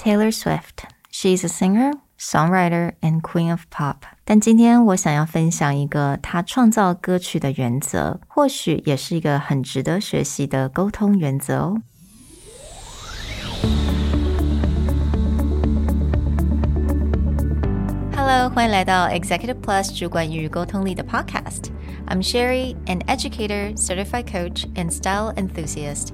Taylor Swift. She's a singer, songwriter, and queen of pop. 但今天我想要分享一个她创造歌曲的原则，或许也是一个很值得学习的沟通原则哦。Hello，欢迎来到 Executive Plus 主管与沟通力的 Podcast。I'm Sherry, an educator, certified coach, and style enthusiast.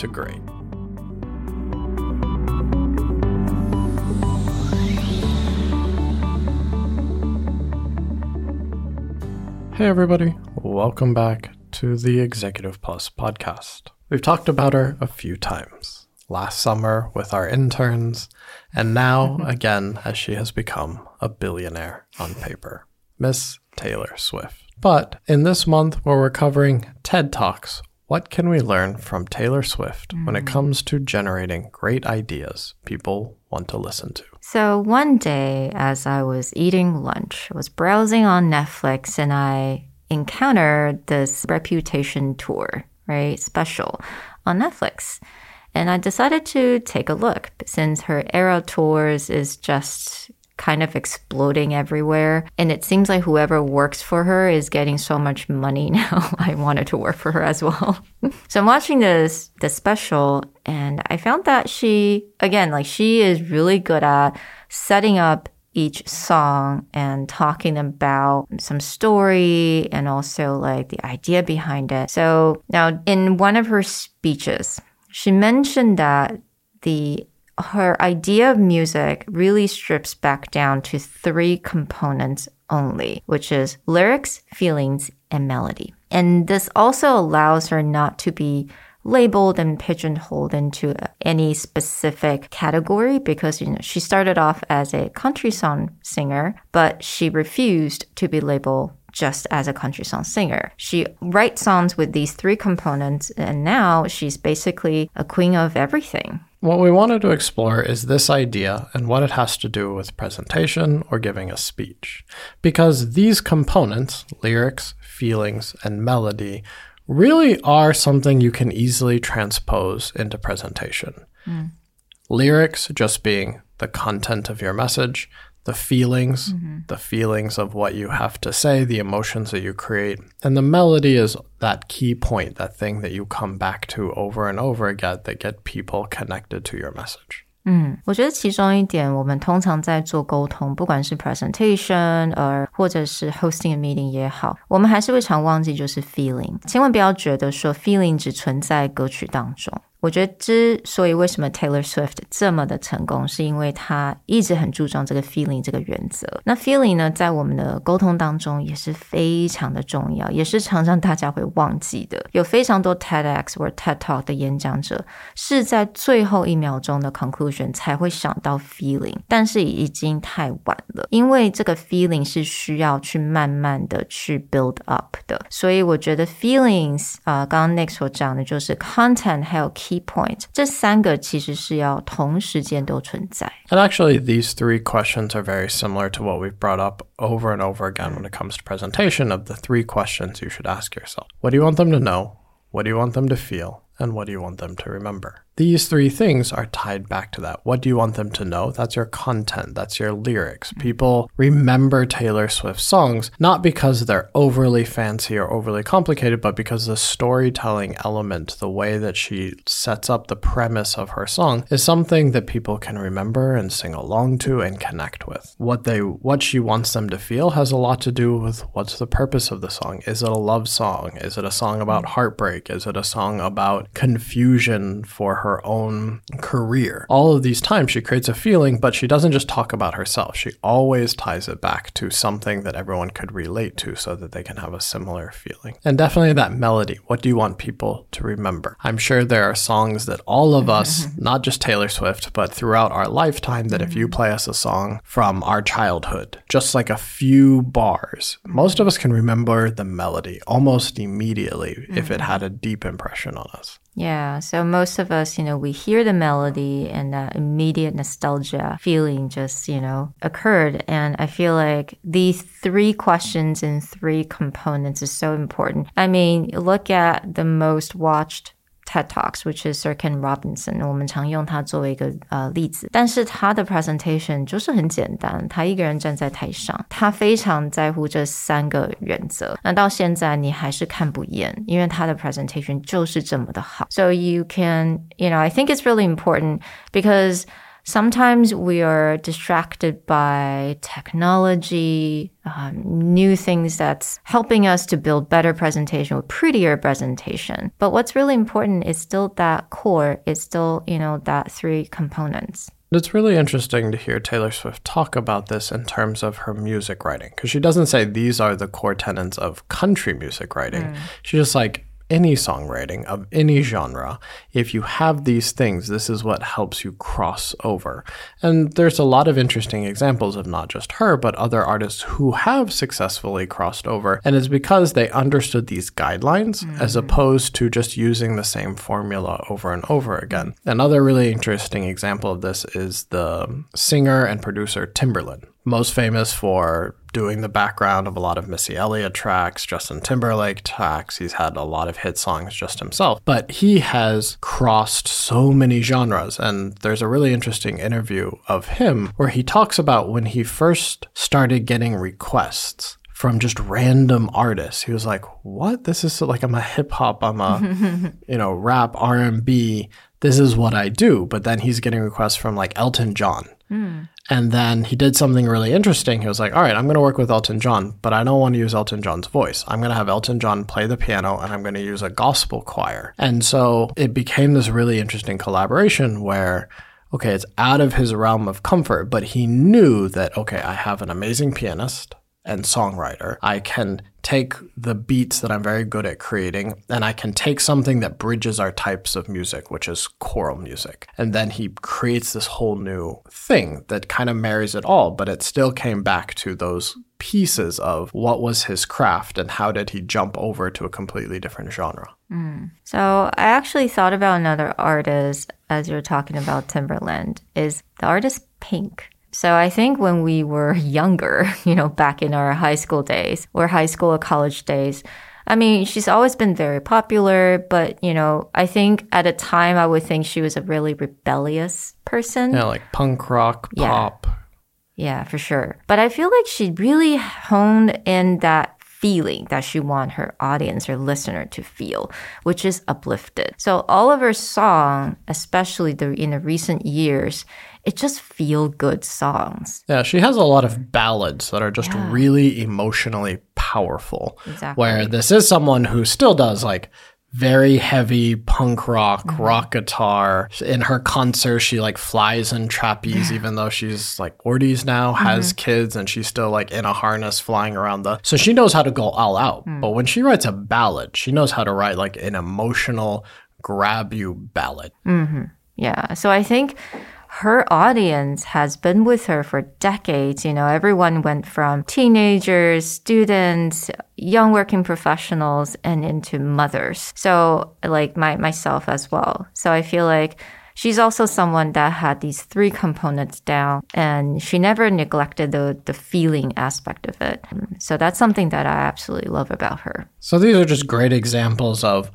to great. Hey, everybody, welcome back to the Executive Plus podcast. We've talked about her a few times last summer with our interns, and now again as she has become a billionaire on paper. Miss Taylor Swift. But in this month, where we're covering TED Talks, what can we learn from Taylor Swift when it mm. comes to generating great ideas people want to listen to? So one day, as I was eating lunch, I was browsing on Netflix and I encountered this Reputation tour, right? Special on Netflix. And I decided to take a look since her era tours is just kind of exploding everywhere. And it seems like whoever works for her is getting so much money now. I wanted to work for her as well. so I'm watching this the special and I found that she again like she is really good at setting up each song and talking about some story and also like the idea behind it. So now in one of her speeches, she mentioned that the her idea of music really strips back down to three components only, which is lyrics, feelings, and melody. And this also allows her not to be labeled and pigeonholed into any specific category because you know she started off as a country song singer, but she refused to be labeled just as a country song singer. She writes songs with these three components, and now she's basically a queen of everything. What we wanted to explore is this idea and what it has to do with presentation or giving a speech. Because these components, lyrics, feelings, and melody, really are something you can easily transpose into presentation. Mm. Lyrics just being the content of your message, the feelings, mm-hmm. the feelings of what you have to say, the emotions that you create. And the melody is that key point, that thing that you come back to over and over again that get people connected to your message. 嗯，我觉得其中一点，我们通常在做沟通，不管是 presentation，呃，或者是 hosting a meeting 也好，我们还是会常忘记就是 feeling。千万不要觉得说 feeling 只存在歌曲当中。 我觉得之所以为什么 Taylor Swift 这么的成功，是因为他一直很注重这个 feeling 这个原则。那 feeling 呢，在我们的沟通当中也是非常的重要，也是常常大家会忘记的。有非常多 TEDx 或 TED Talk 的演讲者是在最后一秒钟的 conclusion 才会想到 feeling，但是已经太晚了，因为这个 feeling 是需要去慢慢的去 build up 的。所以我觉得 feelings 啊，刚刚 Nick 所讲的就是 content 还有 key point，这三个其实是要同时间都存在。And actually, these three questions are very similar to what we've brought up over and over again when it comes to presentation of the three questions you should ask yourself. What do you want them to know? What do you want them to feel? And what do you want them to remember? These three things are tied back to that. What do you want them to know? That's your content, that's your lyrics. Mm-hmm. People remember Taylor Swift songs not because they're overly fancy or overly complicated, but because the storytelling element, the way that she sets up the premise of her song, is something that people can remember and sing along to and connect with. What they what she wants them to feel has a lot to do with what's the purpose of the song. Is it a love song? Is it a song about mm-hmm. heartbreak? Is it a song about confusion for her? Her own career. All of these times she creates a feeling, but she doesn't just talk about herself. She always ties it back to something that everyone could relate to so that they can have a similar feeling. And definitely that melody. What do you want people to remember? I'm sure there are songs that all of us, mm-hmm. not just Taylor Swift, but throughout our lifetime, that if you mm-hmm. play us a song from our childhood, just like a few bars, most of us can remember the melody almost immediately if it mm-hmm. had a deep impression on us. Yeah, so most of us, you know, we hear the melody and that immediate nostalgia feeling just, you know, occurred. And I feel like these three questions and three components is so important. I mean, look at the most watched TED Talks, which is Sir Ken Robinson，我们常用它作为一个呃例子。但是他的 presentation 就是很简单，他一个人站在台上，他非常在乎这三个原则。那到现在你还是看不厌，因为他的 presentation 就是这么的好。So you can, you know, I think it's really important because sometimes we are distracted by technology, um, new things that's helping us to build better presentation or prettier presentation. But what's really important is still that core. It's still, you know, that three components. It's really interesting to hear Taylor Swift talk about this in terms of her music writing because she doesn't say these are the core tenets of country music writing. Mm. She's just like, any songwriting of any genre, if you have these things, this is what helps you cross over. And there's a lot of interesting examples of not just her, but other artists who have successfully crossed over. And it's because they understood these guidelines mm-hmm. as opposed to just using the same formula over and over again. Another really interesting example of this is the singer and producer Timbaland most famous for doing the background of a lot of Missy Elliott tracks, Justin Timberlake tracks. He's had a lot of hit songs just himself, but he has crossed so many genres. And there's a really interesting interview of him where he talks about when he first started getting requests from just random artists. He was like, "What? This is like I'm a hip hop, I'm a you know rap, R and B. This is what I do." But then he's getting requests from like Elton John, mm. And then he did something really interesting. He was like, all right, I'm going to work with Elton John, but I don't want to use Elton John's voice. I'm going to have Elton John play the piano and I'm going to use a gospel choir. And so it became this really interesting collaboration where, okay, it's out of his realm of comfort, but he knew that, okay, I have an amazing pianist and songwriter. I can take the beats that I'm very good at creating and I can take something that bridges our types of music, which is choral music. And then he creates this whole new thing that kind of marries it all, but it still came back to those pieces of what was his craft and how did he jump over to a completely different genre. Mm. So I actually thought about another artist as you're talking about Timbaland is the artist Pink. So I think when we were younger, you know, back in our high school days or high school or college days, I mean, she's always been very popular, but you know, I think at a time I would think she was a really rebellious person. Yeah, like punk rock, pop. Yeah, yeah for sure. But I feel like she really honed in that feeling that she want her audience or listener to feel, which is uplifted. So all of her song, especially the, in the recent years, it just feel good songs. Yeah, she has a lot of ballads that are just yeah. really emotionally powerful. Exactly. Where this is someone who still does like very heavy punk rock, mm-hmm. rock guitar. In her concert, she like flies in trapeze, even though she's like 40s now, has mm-hmm. kids, and she's still like in a harness flying around the. So she knows how to go all out. Mm. But when she writes a ballad, she knows how to write like an emotional, grab you ballad. Mm-hmm. Yeah. So I think her audience has been with her for decades. You know, everyone went from teenagers, students, young working professionals, and into mothers. So, like my, myself as well. So I feel like she's also someone that had these three components down and she never neglected the, the feeling aspect of it. So that's something that I absolutely love about her. So these are just great examples of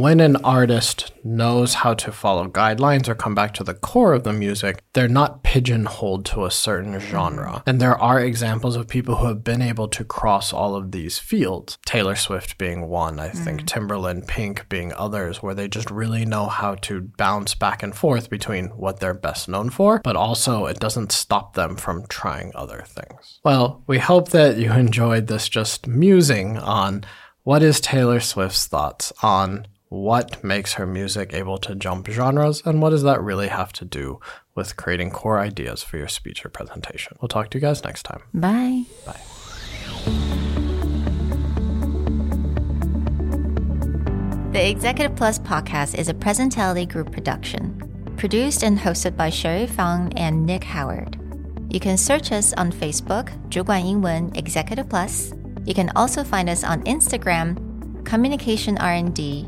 when an artist knows how to follow guidelines or come back to the core of the music, they're not pigeonholed to a certain genre. And there are examples of people who have been able to cross all of these fields. Taylor Swift being one, I think mm. Timbaland, Pink being others, where they just really know how to bounce back and forth between what they're best known for, but also it doesn't stop them from trying other things. Well, we hope that you enjoyed this just musing on what is Taylor Swift's thoughts on What makes her music able to jump genres, and what does that really have to do with creating core ideas for your speech or presentation? We'll talk to you guys next time. Bye. Bye. The Executive Plus podcast is a Presentality Group production, produced and hosted by Sherry Fang and Nick Howard. You can search us on Facebook, 主管英文 Executive Plus. You can also find us on Instagram, Communication R&D,